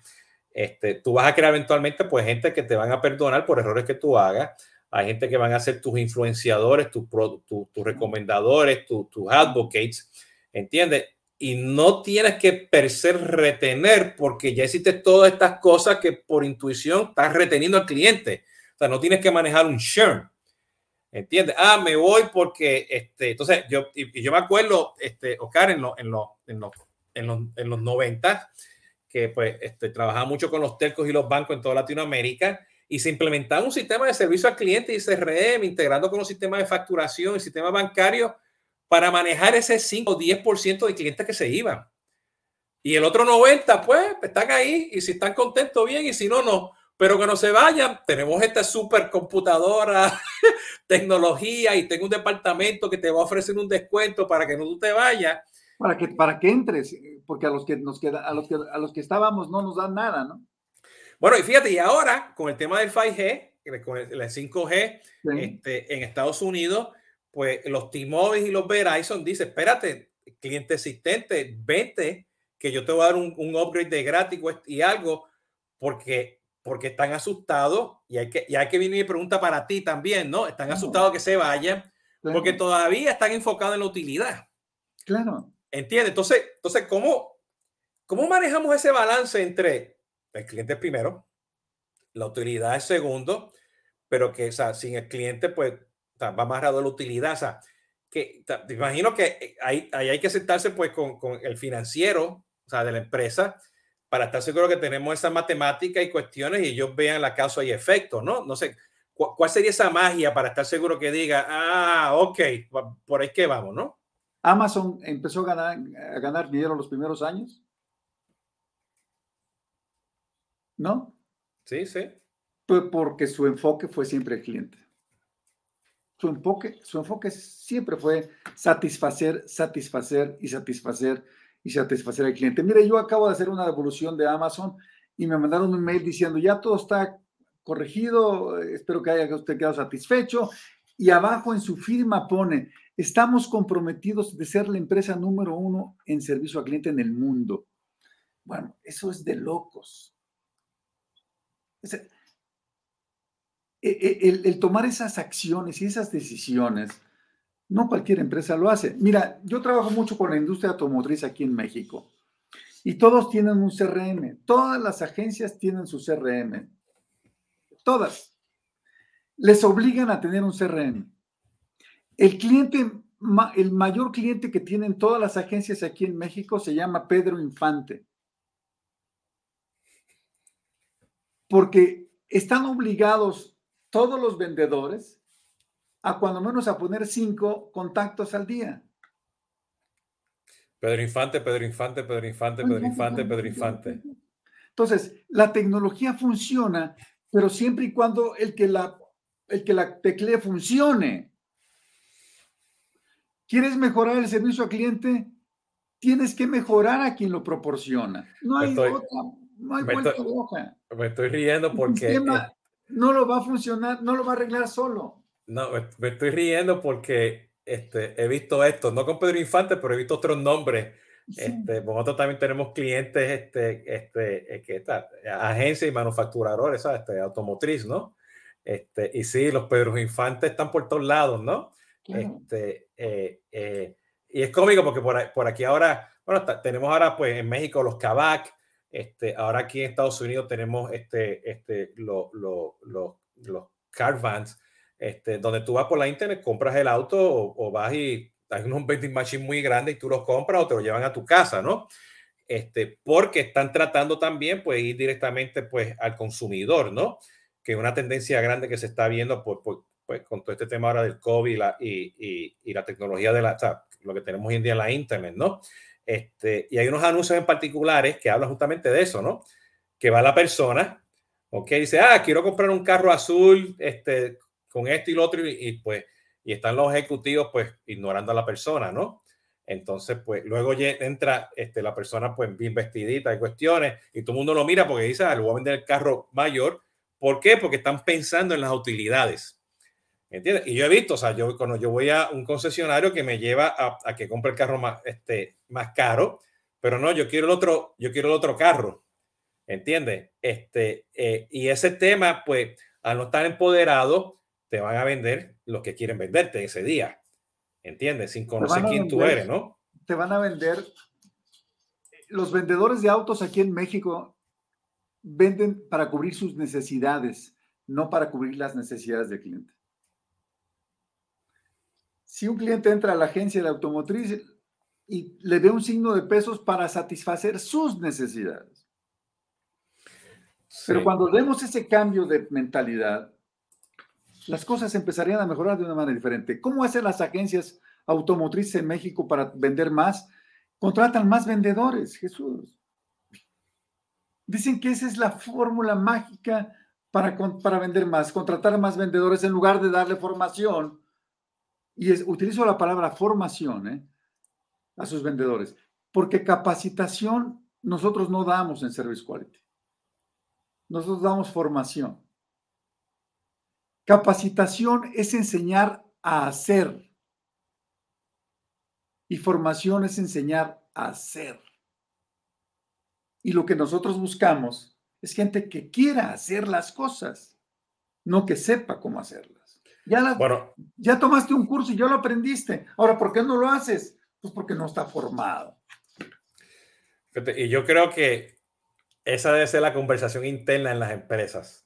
Este, tú vas a crear eventualmente pues gente que te van a perdonar por errores que tú hagas. Hay gente que van a ser tus influenciadores, tus, tus recomendadores, tus advocates, ¿entiendes? Y no tienes que per se retener porque ya hiciste todas estas cosas que por intuición estás reteniendo al cliente. O sea, no tienes que manejar un churn. ¿Entiendes? Ah, me voy porque, este, entonces, yo, y, yo me acuerdo, este, Oscar, en, en, en, en, los, en los 90, que pues este, trabajaba mucho con los telcos y los bancos en toda Latinoamérica, y se implementaba un sistema de servicio al cliente y CRM, integrando con los sistemas de facturación, el sistema bancario, para manejar ese 5 o 10% de clientes que se iban. Y el otro 90, pues, están ahí, y si están contentos, bien, y si no, no pero que no se vayan. Tenemos esta supercomputadora, [laughs] tecnología y tengo un departamento que te va a ofrecer un descuento para que no tú te vayas. Para que, para que entres, porque a los que nos queda, a los que, a los que estábamos no nos dan nada, ¿no? Bueno, y fíjate, y ahora con el tema del 5G, con el, 5G este, en Estados Unidos, pues los T-Mobile y los Verizon dicen, espérate, cliente existente, vete, que yo te voy a dar un, un upgrade de gratis y algo, porque porque están asustados y hay que, y hay que venir mi pregunta para ti también, ¿no? Están asustados que se vayan porque todavía están enfocados en la utilidad. Claro. ¿Entiendes? Entonces, entonces ¿cómo, ¿cómo manejamos ese balance entre el cliente primero, la utilidad es segundo, pero que, o sea, sin el cliente, pues, va más rápido la utilidad. O sea, que te imagino que ahí, ahí hay que sentarse, pues, con, con el financiero, o sea, de la empresa, para estar seguro que tenemos esa matemática y cuestiones y ellos vean la causa y efecto, ¿no? No sé, ¿cuál sería esa magia para estar seguro que diga, ah, ok, por ahí que vamos, ¿no? Amazon empezó a ganar, a ganar dinero los primeros años. ¿No? Sí, sí. Pues porque su enfoque fue siempre el cliente. Su enfoque, su enfoque siempre fue satisfacer, satisfacer y satisfacer y satisfacer al cliente. Mire, yo acabo de hacer una devolución de Amazon y me mandaron un mail diciendo, ya todo está corregido, espero que haya usted quedado satisfecho. Y abajo en su firma pone, estamos comprometidos de ser la empresa número uno en servicio al cliente en el mundo. Bueno, eso es de locos. E, e, el, el tomar esas acciones y esas decisiones no cualquier empresa lo hace. Mira, yo trabajo mucho con la industria automotriz aquí en México y todos tienen un CRM. Todas las agencias tienen su CRM. Todas. Les obligan a tener un CRM. El cliente, el mayor cliente que tienen todas las agencias aquí en México se llama Pedro Infante. Porque están obligados todos los vendedores a cuando menos a poner cinco contactos al día. Pedro Infante, Pedro Infante, Pedro Infante, Pedro Infante, Pedro Infante. Entonces, la tecnología funciona, pero siempre y cuando el que la, el que la teclee funcione. ¿Quieres mejorar el servicio al cliente? Tienes que mejorar a quien lo proporciona. No hay otra, no hay vuelta de hoja. Me estoy riendo porque... no lo va a funcionar, no lo va a arreglar solo. No, me estoy riendo porque este, he visto esto, no con Pedro Infante, pero he visto otros nombres. Este, nosotros también tenemos clientes, este, este, eh, que está, agencias y manufacturadores, ¿sabes? Este, automotriz, ¿no? Este, y sí, los Pedro Infantes están por todos lados, ¿no? Este, eh, eh, y es cómico porque por, por aquí ahora, bueno, tenemos ahora pues en México los Kavak, este, ahora aquí en Estados Unidos tenemos este, este, los Carvans, este, donde tú vas por la internet, compras el auto o, vas y hay unos [laughs] vending machines muy grandes y tú los compras o te los llevan a tu casa, ¿no? Este, porque están tratando también, pues, ir directamente, pues, al consumidor, ¿no? Que es una tendencia grande que se está viendo, por, pues, con todo este tema ahora del COVID y la, y, y, la tecnología de la, o sea, lo que tenemos hoy en día en la internet, ¿no? Este, y hay unos anuncios en particulares que hablan justamente de eso, ¿no? Que va la persona, ¿ok? Dice, ah, quiero comprar un carro azul, este, con esto y lo otro, y, pues, y están los ejecutivos pues ignorando a la persona, ¿no? Entonces, pues luego entra este, la persona pues bien vestidita y cuestiones y todo el mundo lo mira porque dice, ah, le voy a vender el carro mayor. ¿Por qué? Porque están pensando en las utilidades. ¿Entiendes? Y yo he visto, o sea, yo cuando yo voy a un concesionario que me lleva a, que compre el carro más, este, más caro, pero no, yo quiero el otro, yo quiero el otro carro. ¿Entiendes? Este, eh, y ese tema, pues, al no estar empoderado, te van a vender lo que quieren venderte ese día. ¿Entiendes? Sin conocer quién tú eres, ¿no? Te van a vender. Los vendedores de autos aquí en México venden para cubrir sus necesidades, no para cubrir las necesidades del cliente. Si un cliente entra a la agencia de automotriz y le ve un signo de pesos para satisfacer sus necesidades. Pero cuando vemos ese cambio de mentalidad, las cosas empezarían a mejorar de una manera diferente. ¿Cómo hacen las agencias automotrices en México para vender más? Contratan más vendedores, Jesús. Dicen que esa es la fórmula mágica para, para vender más, contratar más vendedores en lugar de darle formación. Y utilizo la palabra formación ¿eh? a sus vendedores, porque capacitación nosotros no damos en Service Quality. Nosotros damos formación. Capacitación es enseñar a hacer. Y formación es enseñar a hacer. Y lo que nosotros buscamos es gente que quiera hacer las cosas, no que sepa cómo hacerlas. Ya, ya tomaste un curso y ya lo aprendiste. Ahora, ¿por qué no lo haces? Pues porque no está formado. Y yo creo que esa debe ser la conversación interna en las empresas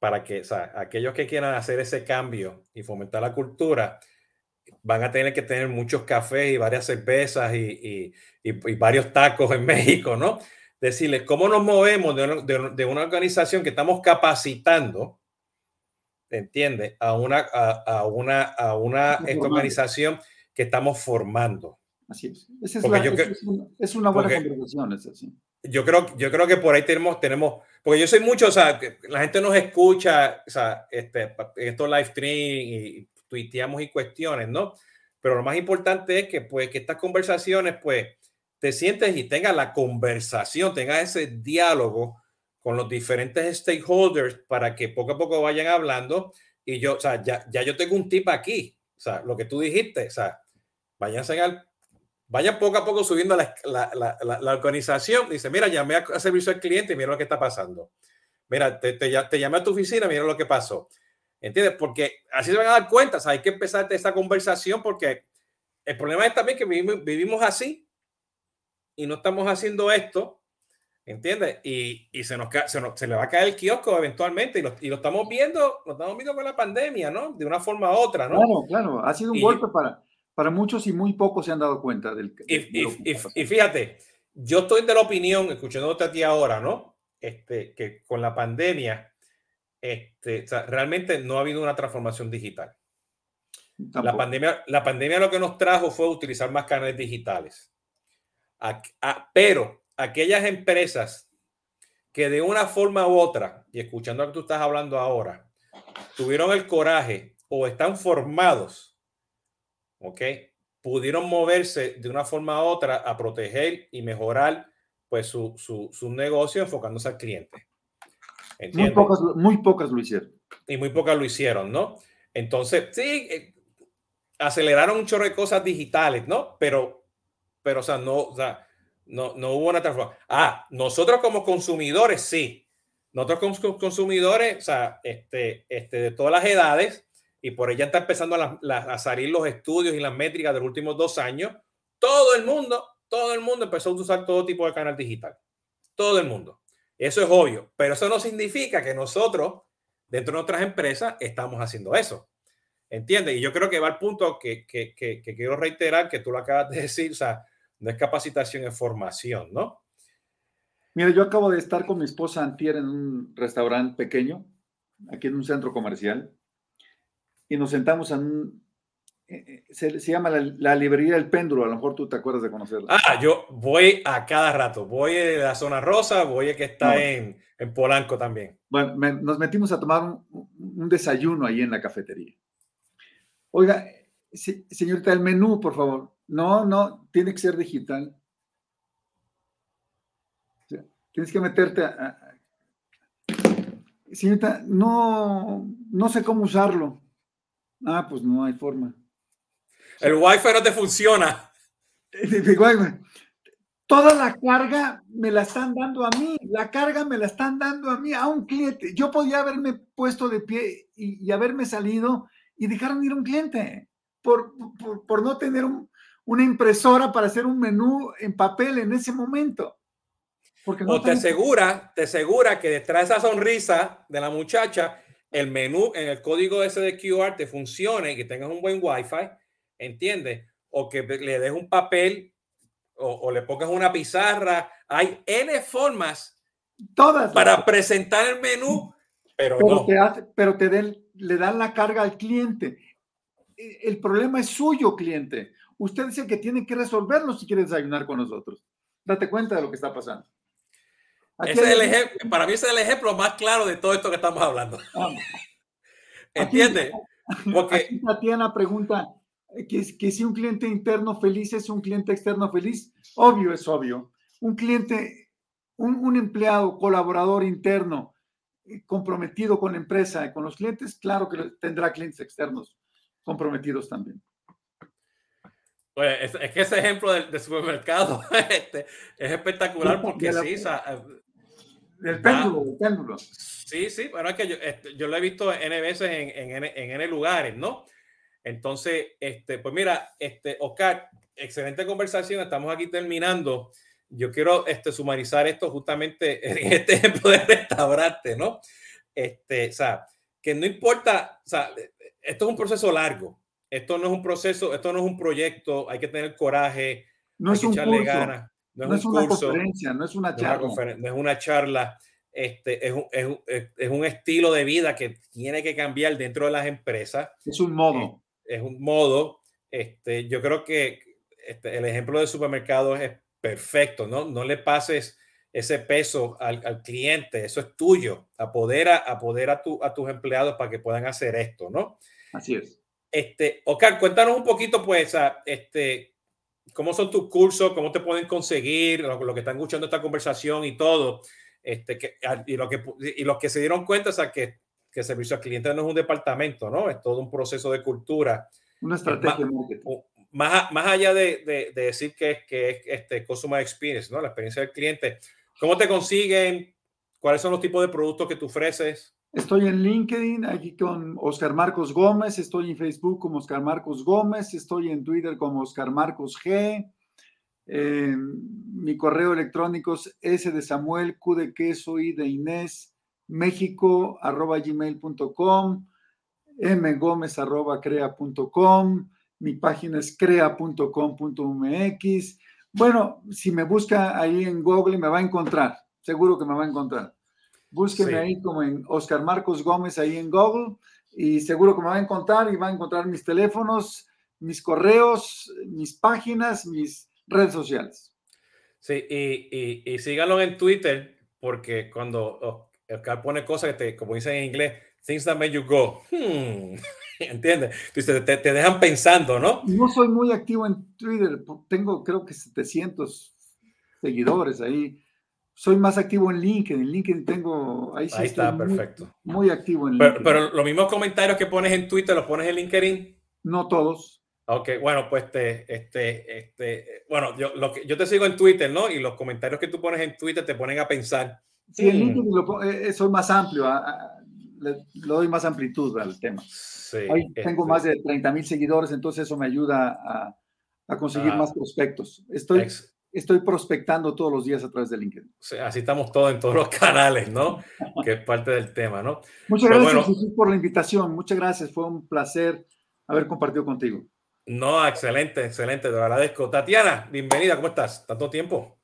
para que o sea, aquellos que quieran hacer ese cambio y fomentar la cultura, van a tener que tener muchos cafés y varias cervezas y, y, y, varios tacos en [laughs] México, ¿no? Decirles cómo nos movemos de una, de, una organización que estamos capacitando, ¿entiendes? A una, a, a una, a una esta organización que estamos formando. Así es. Esa es, la, es, una, es, una, buena conversación, es así yo creo, yo creo que por ahí tenemos, tenemos, porque yo soy mucho, o sea, la gente nos escucha, o sea, este, estos live stream y tuiteamos y cuestiones, ¿no? Pero lo más importante es que, pues, que estas conversaciones, pues, te sientes y tengas la conversación, tengas ese diálogo con los diferentes stakeholders para que poco a poco vayan hablando. Y yo, o sea, ya, ya yo tengo un tip aquí, o sea, lo que tú dijiste, o sea, váyanse al vaya poco a poco subiendo la, la, la, organización. Dice, mira, llamé a, servicio al cliente y mira lo que está pasando. Mira, te, te, te, llamé a tu oficina, mira lo que pasó. ¿Entiendes? Porque así se van a dar cuenta. O sea, hay que empezar esta conversación porque el problema es también que vivimos, vivimos así y no estamos haciendo esto. ¿Entiendes? Y, y se, nos, se, nos, se, le va a caer el kiosco eventualmente y lo, y lo, estamos viendo, lo estamos viendo con la pandemia, ¿no? De una forma u otra, ¿no? Claro, claro. Ha sido un golpe para, para muchos y muy pocos se han dado cuenta del. y, y, fíjate, yo estoy de la opinión, escuchándote a ti ahora, ¿no? Este, que con la pandemia, este, realmente no ha habido una transformación digital. La pandemia, la pandemia lo que nos trajo fue utilizar más canales digitales. pero aquellas empresas que de una forma u otra, y escuchando lo que tú estás hablando ahora, tuvieron el coraje o están formados ¿ok? Pudieron moverse de una forma u otra a proteger y mejorar pues su, su, su negocio enfocándose al cliente. Muy pocas, muy pocas lo hicieron. Y muy pocas lo hicieron, ¿no? Entonces, sí, eh, aceleraron un chorro de cosas digitales, ¿no? Pero, pero, o sea, no, o sea, no, no hubo una transformación. Ah, nosotros como consumidores, sí. Nosotros como consumidores, o sea, este, este, de todas las edades, y por ella está empezando a, salir los estudios y las métricas de los últimos dos años, todo el mundo, todo el mundo empezó a usar todo tipo de canal digital. Todo el mundo. Eso es obvio, pero eso no significa que nosotros, dentro de nuestras empresas, estamos haciendo eso. ¿Entiendes? Y yo creo que va al punto que, que, que, que quiero reiterar, que tú lo acabas de [laughs] decir, o sea, no es capacitación, es formación, ¿no? Mira, yo acabo de estar con mi esposa Antier en un restaurante pequeño, aquí en un centro comercial, y nos sentamos en un, eh, eh, se, llama la, librería del péndulo, a lo mejor tú te acuerdas de conocerla. Ah, yo voy a cada rato, voy a la zona rosa, voy a que está en, en, Polanco también. Bueno, nos metimos a tomar un, desayuno ahí en la cafetería. Oiga, señorita, el menú, por favor. No, no, tiene que ser digital. tienes que meterte a, señorita, no, no sé cómo usarlo. Ah, pues no hay forma. El wifi no te funciona. Toda la carga me la están dando a mí, la carga me la están dando a mí, a un cliente. Yo podía haberme puesto de pie y, haberme salido y dejarme ir a un cliente por, por, no tener una impresora para hacer un menú en papel en ese momento. Porque o te asegura, te asegura que detrás de esa sonrisa de la muchacha el menú en el código ese de QR te funcione y que tengas un buen Wi-Fi, ¿entiendes? O que le des un papel o, le pongas una pizarra. Hay N formas Todas para presentar el menú, pero, no. Te pero te le dan la carga al cliente. E, el problema es suyo, cliente. Usted es el que tiene que resolverlo si quiere desayunar con nosotros. Date cuenta de lo que está pasando para mí ese es el ejemplo más claro de todo esto que estamos hablando. [laughs] Ah. ¿Entiendes? Porque Tatiana pregunta que, que si un cliente interno feliz es un cliente externo feliz. Obvio, es obvio. Un cliente, un, un empleado, colaborador interno eh, comprometido con la empresa y con los clientes, claro que tendrá clientes externos comprometidos también. Pues es, que ese ejemplo del, supermercado [laughs] este, es espectacular porque sí, del péndulo, del péndulo. Sí, sí, bueno, es que yo, este, yo lo he visto N veces en, en, en, N lugares, ¿no? Entonces, este, pues mira, este, Oscar, excelente conversación, estamos aquí terminando. Yo quiero este, sumarizar esto justamente en [laughs] este ejemplo de restaurante, ¿no? Este, o sea, que no importa, o sea, esto es un proceso largo. Esto no es un proceso, esto no es un proyecto, hay que tener coraje, no es un echarle ganas. No, es, una conferencia, no es una charla. No, es una charla. Este, es, un, es, un, es, un, estilo de vida que tiene que cambiar dentro de las empresas. Es un modo. Es, es un modo. Este, yo creo que este, el ejemplo de supermercado es perfecto, ¿no? No le pases ese peso al, al cliente, eso es tuyo, apodera, apodera a, tu, a tus empleados para que puedan hacer esto, ¿no? Así es. Este, Oscar, cuéntanos un poquito, pues, este, cómo son tus cursos, cómo te pueden conseguir, lo, lo que están escuchando esta conversación y todo, este, que, y, lo que, y los que se dieron cuenta, o sea, que, que servicio al cliente no es un departamento, ¿no? Es todo un proceso de cultura. Una estrategia más, más, allá de, de, decir que, que es este customer experience, ¿no? La experiencia del cliente. ¿Cómo te consiguen? ¿Cuáles son los tipos de productos que tú ofreces? Estoy en LinkedIn, aquí con Oscar Marcos Gómez, estoy en Facebook como Oscar Marcos Gómez, estoy en Twitter como Oscar Marcos G. Mi correo electrónico es S de Samuel, Q de queso y de Inés, México, arroba gmail.com, mgómez arroba crea.com, mi página es crea.com.mx. Bueno, si me busca ahí en Google me va a encontrar, seguro que me va a encontrar. Búsqueme ahí como en Oscar Marcos Gómez ahí en Google y seguro que me va a encontrar y va a encontrar mis teléfonos, mis correos, mis páginas, mis redes sociales. Sí, y, y, síganlo en Twitter porque cuando Oscar pone cosas que te, como dicen en inglés, things that make you go, hmm, [laughs] ¿entiendes? Entonces te, te, dejan pensando, ¿no? No soy muy activo en Twitter, tengo creo que 700 seguidores ahí soy más activo en LinkedIn. En LinkedIn tengo. Ahí, ahí está, perfecto. Muy activo en LinkedIn. Pero, los mismos comentarios que pones en Twitter los pones en LinkedIn. No todos. Ok, bueno, pues te, este, este, bueno, yo, lo que, yo te sigo en Twitter, ¿no? Y los comentarios que tú pones en Twitter te ponen a pensar. Sí, en. LinkedIn eh, eh, soy más amplio, le, doy más amplitud al tema. Sí, tengo este más de 30 mil seguidores, entonces eso me ayuda a, a conseguir ah. más prospectos. Estoy, estoy prospectando todos los días a través de LinkedIn. así estamos todos en todos los canales, ¿no? que es parte del tema, ¿no? Muchas gracias por la invitación. Muchas gracias. Fue un placer haber compartido contigo. No, excelente, excelente. Te lo agradezco. Tatiana, bienvenida. ¿Cómo estás? ¿Tanto tiempo?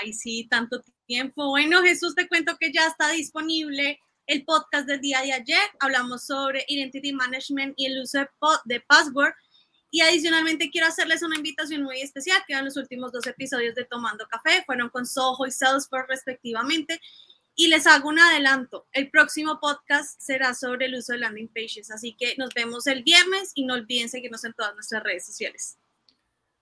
Ay, sí, tanto tiempo. Bueno, Jesús, te cuento que ya está disponible el podcast del día de ayer. Hablamos sobre Identity Management y el uso de password y adicionalmente quiero hacerles una invitación muy especial, que eran los últimos dos episodios de Tomando Café, fueron con Soho y Salesforce respectivamente. Y les hago un adelanto, el próximo podcast será sobre el uso de landing pages, así que nos vemos el viernes y no olviden seguirnos en todas nuestras redes sociales.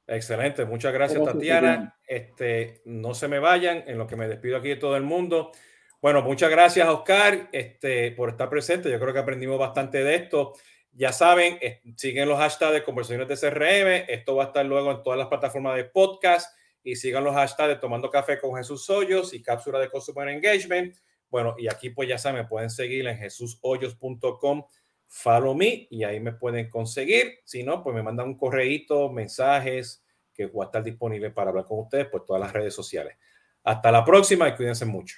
Excelente, muchas gracias, Tatiana. Este, no se me vayan en lo que me despido aquí de todo el mundo. Bueno, muchas gracias, Oscar, este, por estar presente. Yo creo que aprendimos bastante de esto. Ya saben, siguen los hashtags de conversaciones de CRM. Esto va a estar luego en todas las plataformas de podcast. Y sigan los hashtags de Tomando Café con Jesús Hoyos y Cápsula de Customer Engagement. Bueno, y aquí pues ya saben, me pueden seguir en jesushoyos.com, follow me y ahí me pueden conseguir. Si no, pues me mandan un correíto, mensajes, que voy a estar disponible para hablar con ustedes por todas las redes sociales. Hasta la próxima y cuídense mucho.